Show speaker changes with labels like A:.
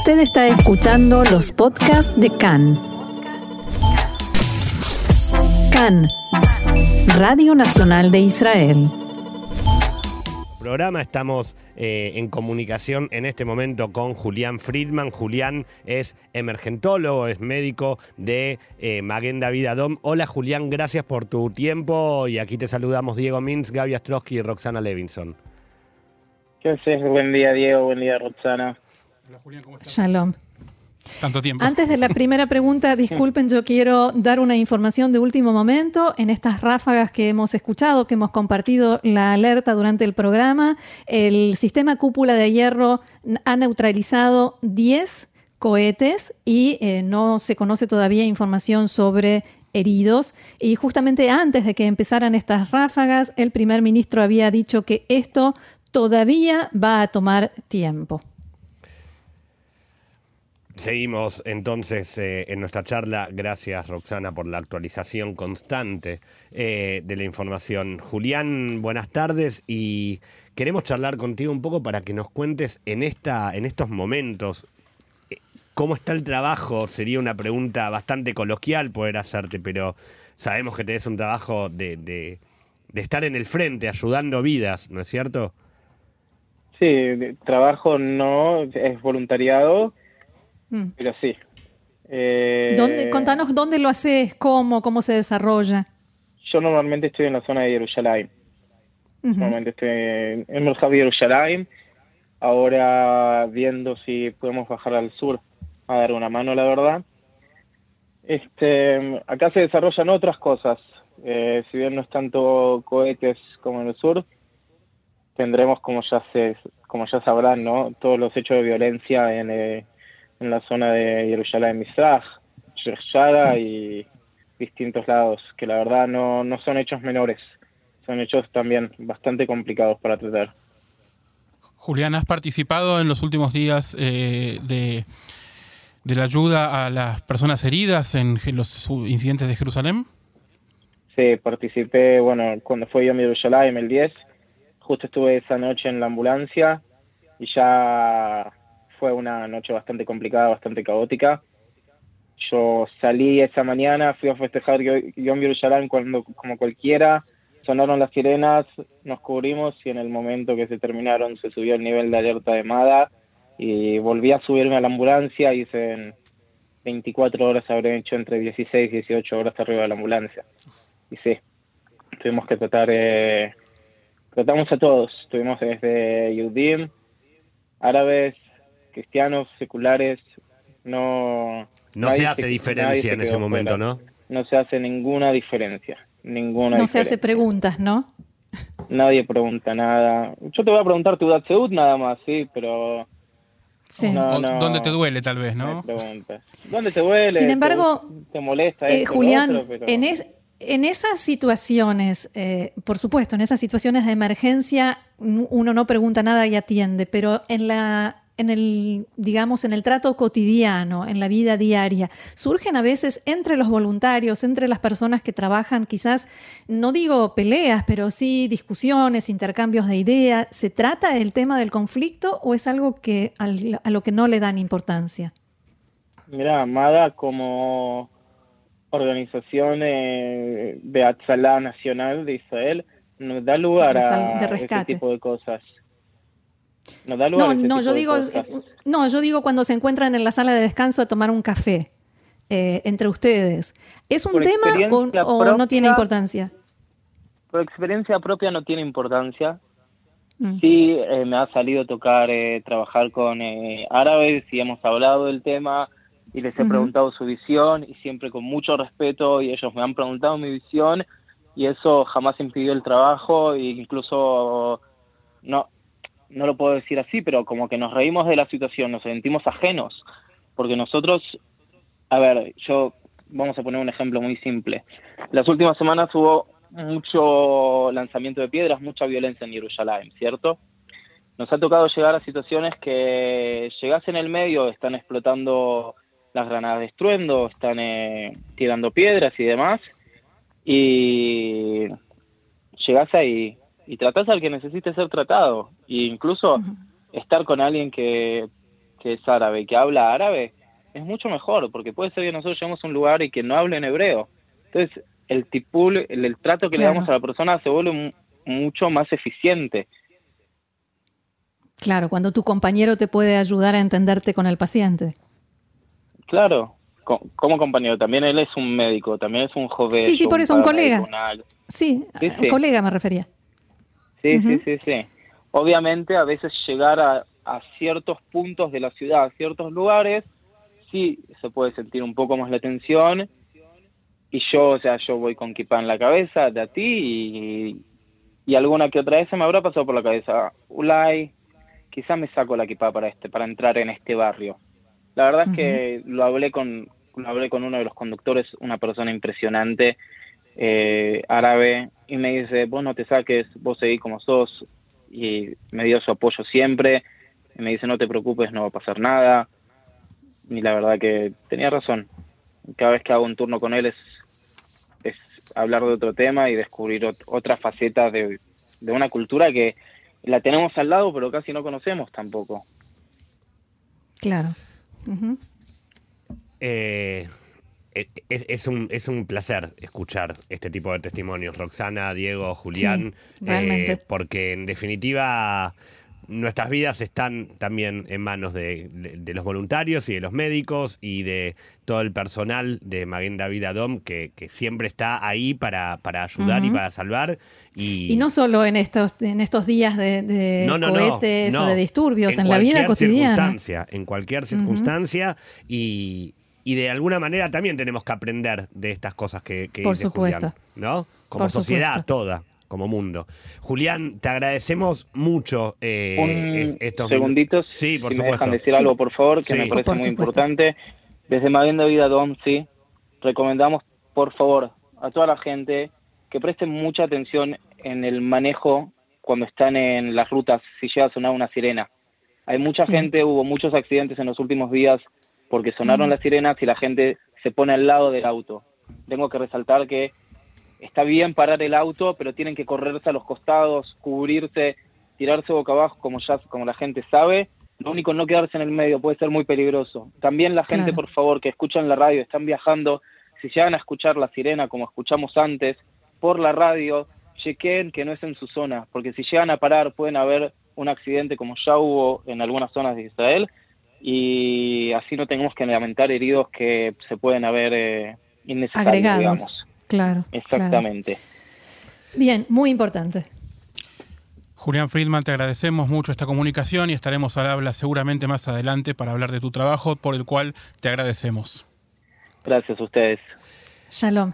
A: Usted está escuchando los podcasts de CAN. CAN, Radio Nacional de Israel.
B: Programa estamos eh, en comunicación en este momento con Julián Friedman. Julián es emergentólogo, es médico de eh, Maguen David Adom. Hola Julián, gracias por tu tiempo y aquí te saludamos Diego Mins, Gaby Astrosky y Roxana Levinson.
C: ¿Qué haces? Buen día Diego, buen día Roxana.
D: Hola Julián, ¿cómo estás?
A: Shalom.
D: Tanto tiempo.
A: Antes de la primera pregunta, disculpen, yo quiero dar una información de último momento. En estas ráfagas que hemos escuchado, que hemos compartido la alerta durante el programa, el sistema cúpula de hierro ha neutralizado 10 cohetes y eh, no se conoce todavía información sobre heridos. Y justamente antes de que empezaran estas ráfagas, el primer ministro había dicho que esto todavía va a tomar tiempo.
B: Seguimos entonces eh, en nuestra charla. Gracias Roxana por la actualización constante eh, de la información. Julián, buenas tardes y queremos charlar contigo un poco para que nos cuentes en, esta, en estos momentos eh, cómo está el trabajo. Sería una pregunta bastante coloquial poder hacerte, pero sabemos que tenés un trabajo de, de, estar en el frente, ayudando vidas, ¿no es cierto?
C: Sí, trabajo no, es voluntariado,
A: Mm.
C: pero sí. Eh,
A: ¿Dónde, contanos dónde lo haces, cómo, cómo se desarrolla.
C: Yo normalmente estoy en la zona de Jerusalén. Normalmente estoy en el Mercado de Jerusalén. Ahora viendo si podemos bajar al sur a dar una mano, la verdad. Este, acá se desarrollan otras cosas. Eh, si bien no es tanto cohetes como en el sur, tendremos, como ya se, como ya sabrán, ¿no? todos los hechos de violencia en, eh, en la zona de Jerusalén Mizrach, Shara y distintos lados, que la verdad no, no son hechos menores, son hechos también bastante complicados para tratar.
D: Julián, ¿has participado en los últimos días eh, de, de la ayuda a las personas heridas en los incidentes de Jerusalén?
C: Sí, participé, bueno, cuando fue Yom Yerushalayim el 10, justo estuve esa noche en la ambulancia y ya fue una noche bastante complicada, bastante caótica. Yo salí esa mañana, fui a festejar Yo- Yom Yerushalayim cuando, como cualquiera, sonaron las sirenas, nos cubrimos y en el momento que se terminaron se subió el nivel de alerta de MADA y volví a subirme a la ambulancia y en 24 horas habré hecho entre 16 y 18 horas arriba de la ambulancia. Y sí, tuvimos que tratar, eh, tratamos a todos, tuvimos desde Yudim, árabes, cristianos, seculares, no...
B: No se hace diferencia
C: se
B: en ese momento,
C: fuera.
B: ¿no?
C: No se hace ninguna diferencia, ninguna
A: No se hace preguntas, ¿no?
C: Nadie pregunta nada. Yo te voy a preguntar tu edad Seud nada más, sí, pero
A: Sí.
C: No,
D: O
C: no.
D: ¿Dónde te duele, tal vez,
C: no hay
D: no?
C: preguntas. ¿Dónde te duele?
A: Sin
C: ¿Te
A: embargo,
C: ¿Te, molesta
A: Eh,
C: esto,
A: Julián,
C: otro? Pero-
A: en, es- en esas situaciones, eh, por supuesto, en esas situaciones de emergencia, uno no pregunta nada y atiende, pero en la en el, digamos, en el trato cotidiano, en la vida diaria, surgen a veces entre los voluntarios, entre las personas que trabajan, quizás, no digo peleas, pero sí discusiones, intercambios de ideas. ¿Se trata el tema del conflicto o es algo que al- a lo que no le dan importancia?
C: Mira, Amada como organización eh, de Atzalá Nacional de Israel nos da lugar a ese tipo de cosas. Nos da lugar
A: No, no, yo digo, eh, no, yo digo cuando se encuentran en la sala de descanso a tomar un café eh, entre ustedes. ¿Es un
C: Por
A: tema o, no tiene importancia?
C: Por experiencia propia no tiene importancia.
A: Mm.
C: Sí, eh, me ha salido tocar trabajar con árabes y hemos hablado del tema y les he preguntado su visión y siempre con mucho respeto y ellos me han preguntado mi visión y eso jamás impidió el trabajo e incluso no no lo puedo decir así, pero como que nos reímos de la situación, nos sentimos ajenos, porque nosotros, a ver, yo vamos a poner un ejemplo muy simple. Las últimas semanas hubo mucho lanzamiento de piedras, mucha violencia en Jerusalén, ¿cierto? Nos ha tocado llegar a situaciones que llegas en el medio, están explotando las granadas de estruendo, están eh, tirando piedras y demás, y llegas ahí y tratás al que necesite ser tratado, e incluso estar con alguien que que es árabe, que habla árabe, es mucho mejor, porque puede ser que nosotros lleguemos a un lugar y que no hable en hebreo. Entonces, el tipul, el, trato que le damos a la persona se vuelve mucho más eficiente.
A: Claro, cuando tu compañero te puede ayudar a entenderte con el paciente.
C: Claro, como compañero, también él es un médico, también es un joven.
A: Sí, sí, por eso un colega. Sí, un colega me refería.
C: Sí, sí, sí, sí. Obviamente a veces llegar a, a ciertos puntos de la ciudad, a ciertos lugares, sí se puede sentir un poco más la tensión. Y yo, o sea, yo voy con kipa en la cabeza de a ti y, y alguna que otra vez se me habrá pasado por la cabeza. Ulay, quizá me saco la kipa para este, para entrar en este barrio. La verdad es que lo hablé con, lo hablé con uno de los conductores, una persona impresionante, eh, árabe, y me dice, vos no te saques, vos seguís como sos, y me dio su apoyo siempre, y me dice, no te preocupes, no va a pasar nada, y la verdad que tenía razón. Cada vez que hago un turno con él es, es hablar de otro tema y descubrir otra faceta de, una cultura que la tenemos al lado pero casi no conocemos tampoco.
A: Claro.
B: Eh, e, es, un, es un placer escuchar este tipo de testimonios, Roxana, Diego, Julián, eh, porque en definitiva nuestras vidas están también en manos de, los voluntarios y de los médicos y de todo el personal de Maguen David Adom que, siempre está ahí para, para ayudar y para salvar.
A: Y, no solo en estos, en estos días de, cohetes o de disturbios, en, la vida cotidiana.
B: Circunstancia, en cualquier circunstancia. Y, de alguna manera también tenemos que aprender de estas cosas que, que
A: Por supuesto.
B: ¿no? Como sociedad toda como mundo. Julián, te agradecemos mucho
C: eh, Un estos segunditos. Sí, por si me dejan decir algo, por favor, que me parece muy importante. Desde Mavienda Vida Dom, sí, recomendamos, por favor, a toda la gente que presten mucha atención en el manejo cuando están en las rutas, si llega a sonar una sirena. Hay mucha gente, hubo muchos accidentes en los últimos días porque sonaron las sirenas y la gente se pone al lado del auto. Tengo que resaltar que está bien parar el auto, pero tienen que correrse a los costados, cubrirse, tirarse boca abajo, como ya como la gente sabe. Lo único, no quedarse en el medio, puede ser muy peligroso. También la gente, por favor, que escuchan la radio, están viajando, si llegan a escuchar la sirena como escuchamos antes, por la radio, chequen que no es en su zona, porque si llegan a parar pueden haber un accidente como ya hubo en algunas zonas de Israel y así no tenemos que lamentar heridos que se pueden haber eh, innecesarios, digamos.
A: Claro.
C: Exactamente.
A: Bien, muy importante.
D: Julián Friedman, te agradecemos mucho esta comunicación y estaremos al habla seguramente más adelante para hablar de tu trabajo, por el cual te agradecemos.
C: Gracias a ustedes.
A: Shalom.